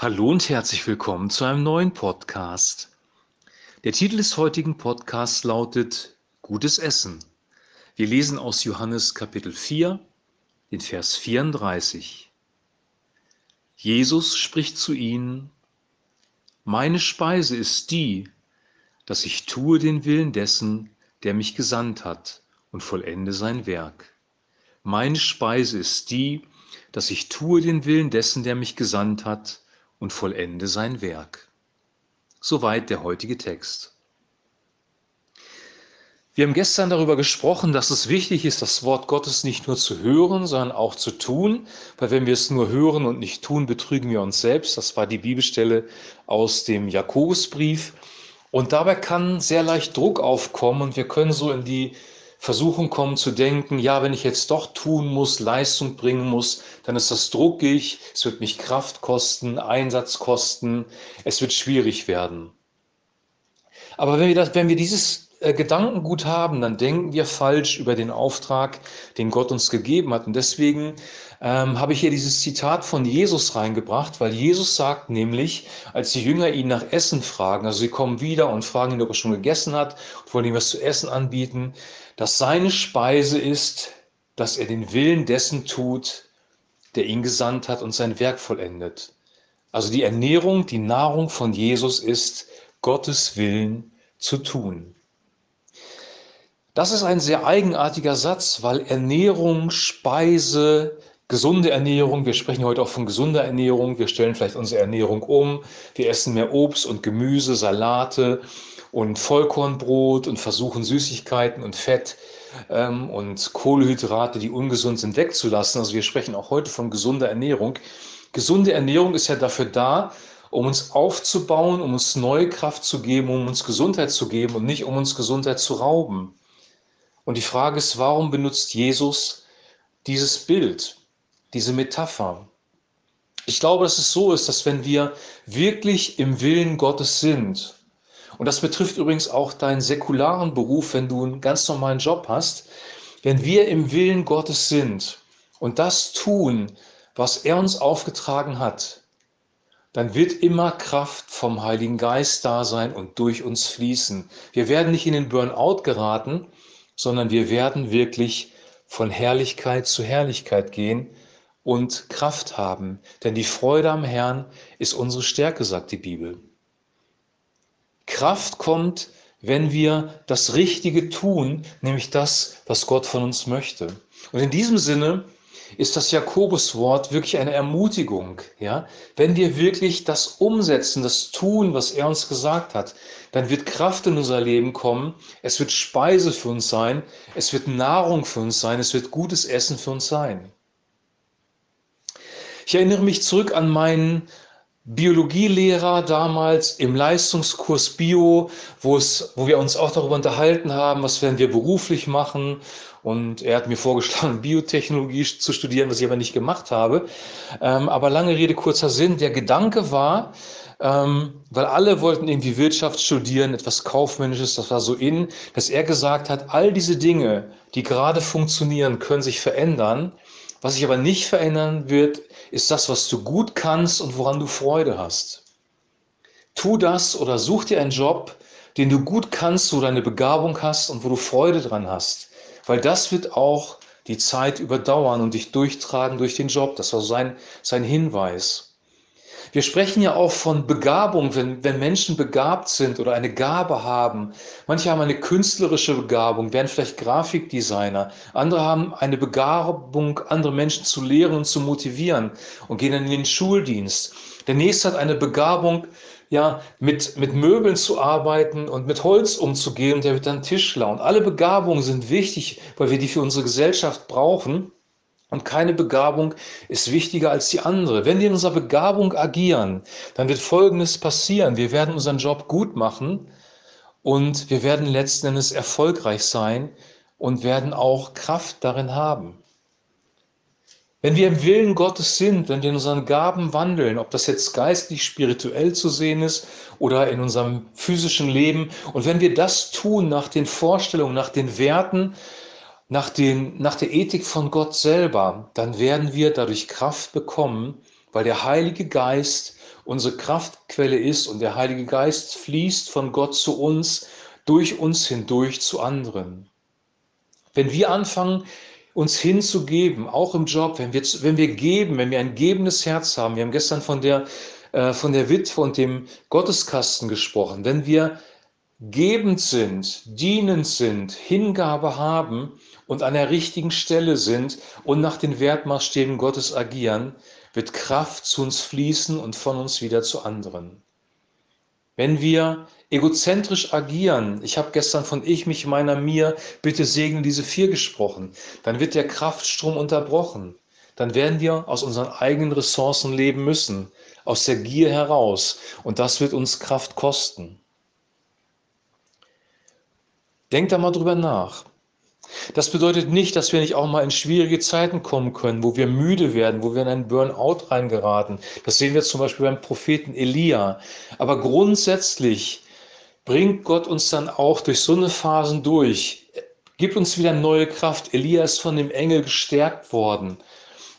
Hallo und herzlich willkommen zu einem neuen Podcast. Der Titel des heutigen Podcasts lautet Gutes Essen. Wir lesen aus Johannes Kapitel 4, den Vers 34. Jesus spricht zu ihnen, Meine Speise ist die, dass ich tue den Willen dessen, der mich gesandt hat, und vollende sein Werk. Meine Speise ist die, dass ich tue den Willen dessen, der mich gesandt hat, und vollende sein Werk. Soweit der heutige Text. Wir haben gestern darüber gesprochen, dass es wichtig ist, das Wort Gottes nicht nur zu hören, sondern auch zu tun, weil wenn wir es nur hören und nicht tun, betrügen wir uns selbst. Das war die Bibelstelle aus dem Jakobusbrief. Und dabei kann sehr leicht Druck aufkommen und wir können so in die Versuchung kommen zu denken, ja, wenn ich jetzt doch tun muss, Leistung bringen muss, dann ist das druckig, es wird mich Kraft kosten, Einsatz kosten, es wird schwierig werden. Aber wenn wir, das, wenn wir dieses äh, Gedankengut haben, dann denken wir falsch über den Auftrag, den Gott uns gegeben hat. Und deswegen ähm, habe ich hier dieses Zitat von Jesus reingebracht, weil Jesus sagt nämlich, als die Jünger ihn nach Essen fragen, also sie kommen wieder und fragen ihn, ob er schon gegessen hat und wollen ihm was zu essen anbieten, dass seine Speise ist, dass er den Willen dessen tut, der ihn gesandt hat und sein Werk vollendet. Also die Ernährung, die Nahrung von Jesus ist, Gottes Willen zu tun. Das ist ein sehr eigenartiger Satz, weil Ernährung, Speise, gesunde Ernährung, wir sprechen heute auch von gesunder Ernährung, wir stellen vielleicht unsere Ernährung um, wir essen mehr Obst und Gemüse, Salate, und Vollkornbrot und versuchen Süßigkeiten und Fett ähm, und Kohlenhydrate, die ungesund sind, wegzulassen. Also wir sprechen auch heute von gesunder Ernährung. Gesunde Ernährung ist ja dafür da, um uns aufzubauen, um uns neue Kraft zu geben, um uns Gesundheit zu geben und nicht um uns Gesundheit zu rauben. Und die Frage ist, warum benutzt Jesus dieses Bild, diese Metapher? Ich glaube, dass es so ist, dass wenn wir wirklich im Willen Gottes sind, und das betrifft übrigens auch deinen säkularen Beruf, wenn du einen ganz normalen Job hast. Wenn wir im Willen Gottes sind und das tun, was er uns aufgetragen hat, dann wird immer Kraft vom Heiligen Geist da sein und durch uns fließen. Wir werden nicht in den Burnout geraten, sondern wir werden wirklich von Herrlichkeit zu Herrlichkeit gehen und Kraft haben. Denn die Freude am Herrn ist unsere Stärke, sagt die Bibel. Kraft kommt, wenn wir das Richtige tun, nämlich das, was Gott von uns möchte. Und in diesem Sinne ist das Jakobuswort wirklich eine Ermutigung. Ja? Wenn wir wirklich das umsetzen, das tun, was er uns gesagt hat, dann wird Kraft in unser Leben kommen, es wird Speise für uns sein, es wird Nahrung für uns sein, es wird gutes Essen für uns sein. Ich erinnere mich zurück an meinen Biologielehrer damals im Leistungskurs Bio, wo, es, wo wir uns auch darüber unterhalten haben, was werden wir beruflich machen. Und er hat mir vorgeschlagen, Biotechnologie zu studieren, was ich aber nicht gemacht habe. Ähm, aber lange Rede, kurzer Sinn. Der Gedanke war, ähm, weil alle wollten irgendwie Wirtschaft studieren, etwas Kaufmännisches, das war so in, dass er gesagt hat, all diese Dinge, die gerade funktionieren, können sich verändern. Was sich aber nicht verändern wird, ist das, was du gut kannst und woran du Freude hast. Tu das oder such dir einen Job, den du gut kannst, wo deine Begabung hast und wo du Freude dran hast. Weil das wird auch die Zeit überdauern und dich durchtragen durch den Job. Das war sein, sein Hinweis. Wir sprechen ja auch von Begabung, wenn, wenn Menschen begabt sind oder eine Gabe haben. Manche haben eine künstlerische Begabung, werden vielleicht Grafikdesigner. Andere haben eine Begabung, andere Menschen zu lehren und zu motivieren und gehen dann in den Schuldienst. Der nächste hat eine Begabung, ja, mit, mit Möbeln zu arbeiten und mit Holz umzugehen, der wird dann Tischler. Und alle Begabungen sind wichtig, weil wir die für unsere Gesellschaft brauchen. Und keine Begabung ist wichtiger als die andere. Wenn wir in unserer Begabung agieren, dann wird Folgendes passieren. Wir werden unseren Job gut machen und wir werden letzten Endes erfolgreich sein und werden auch Kraft darin haben. Wenn wir im Willen Gottes sind, wenn wir in unseren Gaben wandeln, ob das jetzt geistlich, spirituell zu sehen ist oder in unserem physischen Leben, und wenn wir das tun nach den Vorstellungen, nach den Werten, nach, den, nach der Ethik von Gott selber, dann werden wir dadurch Kraft bekommen weil der Heilige Geist unsere Kraftquelle ist und der Heilige Geist fließt von Gott zu uns, durch uns hindurch zu anderen. Wenn wir anfangen, uns hinzugeben, auch im Job, wenn wir, wenn wir geben, wenn wir ein gebendes Herz haben, wir haben gestern von der, äh, von der Witwe und dem Gotteskasten gesprochen, wenn wir gebend sind, dienend sind, Hingabe haben und an der richtigen Stelle sind und nach den Wertmaßstäben Gottes agieren, wird Kraft zu uns fließen und von uns wieder zu anderen. Wenn wir egozentrisch agieren, ich habe gestern von ich, mich, meiner, mir, bitte segne diese vier gesprochen, dann wird der Kraftstrom unterbrochen. Dann werden wir aus unseren eigenen Ressourcen leben müssen, aus der Gier heraus. Und das wird uns Kraft kosten. Denkt da mal drüber nach. Das bedeutet nicht, dass wir nicht auch mal in schwierige Zeiten kommen können, wo wir müde werden, wo wir in einen Burnout reingeraten. Das sehen wir zum Beispiel beim Propheten Elia. Aber grundsätzlich bringt Gott uns dann auch durch so eine Phasen durch, gibt uns wieder neue Kraft. Elia ist von dem Engel gestärkt worden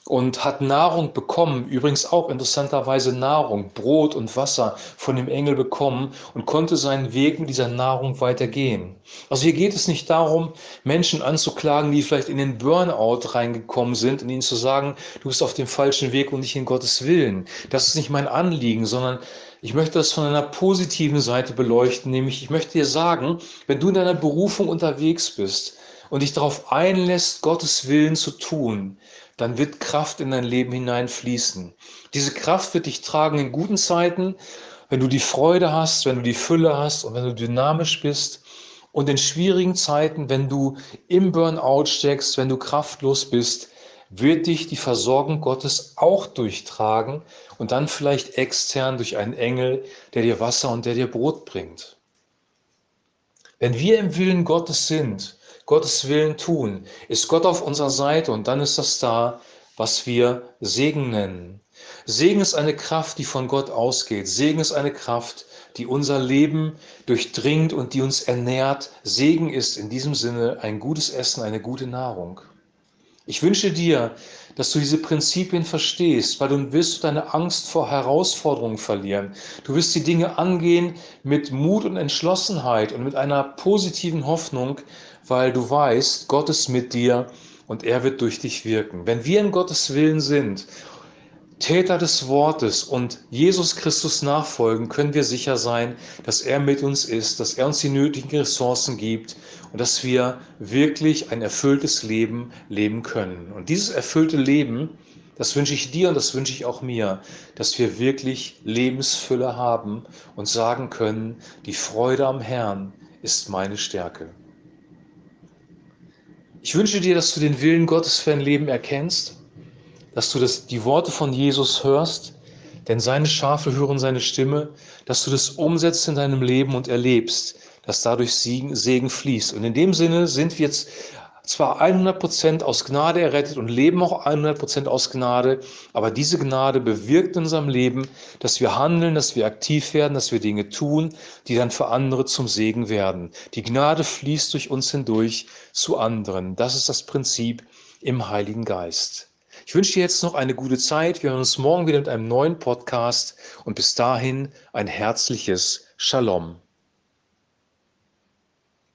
und hat Nahrung bekommen, übrigens auch interessanterweise Nahrung, Brot und Wasser von dem Engel bekommen und konnte seinen Weg mit dieser Nahrung weitergehen. Also hier geht es nicht darum, Menschen anzuklagen, die vielleicht in den Burnout reingekommen sind und ihnen zu sagen, du bist auf dem falschen Weg und nicht in Gottes Willen. Das ist nicht mein Anliegen, sondern ich möchte das von einer positiven Seite beleuchten, nämlich ich möchte dir sagen, wenn du in deiner Berufung unterwegs bist und dich darauf einlässt, Gottes Willen zu tun, dann wird Kraft in dein Leben hineinfließen. Diese Kraft wird dich tragen in guten Zeiten, wenn du die Freude hast, wenn du die Fülle hast und wenn du dynamisch bist. Und in schwierigen Zeiten, wenn du im Burnout steckst, wenn du kraftlos bist, wird dich die Versorgung Gottes auch durchtragen und dann vielleicht extern durch einen Engel, der dir Wasser und der dir Brot bringt. Wenn wir im Willen Gottes sind, Gottes Willen tun, ist Gott auf unserer Seite und dann ist das da, was wir Segen nennen. Segen ist eine Kraft, die von Gott ausgeht. Segen ist eine Kraft, die unser Leben durchdringt und die uns ernährt. Segen ist in diesem Sinne ein gutes Essen, eine gute Nahrung. Ich wünsche dir, dass du diese Prinzipien verstehst, weil du wirst deine Angst vor Herausforderungen verlieren. Du wirst die Dinge angehen mit Mut und Entschlossenheit und mit einer positiven Hoffnung, weil du weißt, Gott ist mit dir und er wird durch dich wirken. Wenn wir in Gottes Willen sind, Täter des Wortes und Jesus Christus nachfolgen, können wir sicher sein, dass er mit uns ist, dass er uns die nötigen Ressourcen gibt und dass wir wirklich ein erfülltes Leben leben können. Und dieses erfüllte Leben, das wünsche ich dir und das wünsche ich auch mir, dass wir wirklich Lebensfülle haben und sagen können, die Freude am Herrn ist meine Stärke. Ich wünsche dir, dass du den Willen Gottes für dein Leben erkennst, dass du das, die Worte von Jesus hörst, denn seine Schafe hören seine Stimme, dass du das umsetzt in deinem Leben und erlebst, dass dadurch Segen, Segen fließt. Und in dem Sinne sind wir jetzt zwar 100% aus Gnade errettet und leben auch 100% aus Gnade, aber diese Gnade bewirkt in unserem Leben, dass wir handeln, dass wir aktiv werden, dass wir Dinge tun, die dann für andere zum Segen werden. Die Gnade fließt durch uns hindurch zu anderen. Das ist das Prinzip im Heiligen Geist. Ich wünsche dir jetzt noch eine gute Zeit. Wir hören uns morgen wieder mit einem neuen Podcast und bis dahin ein herzliches Shalom.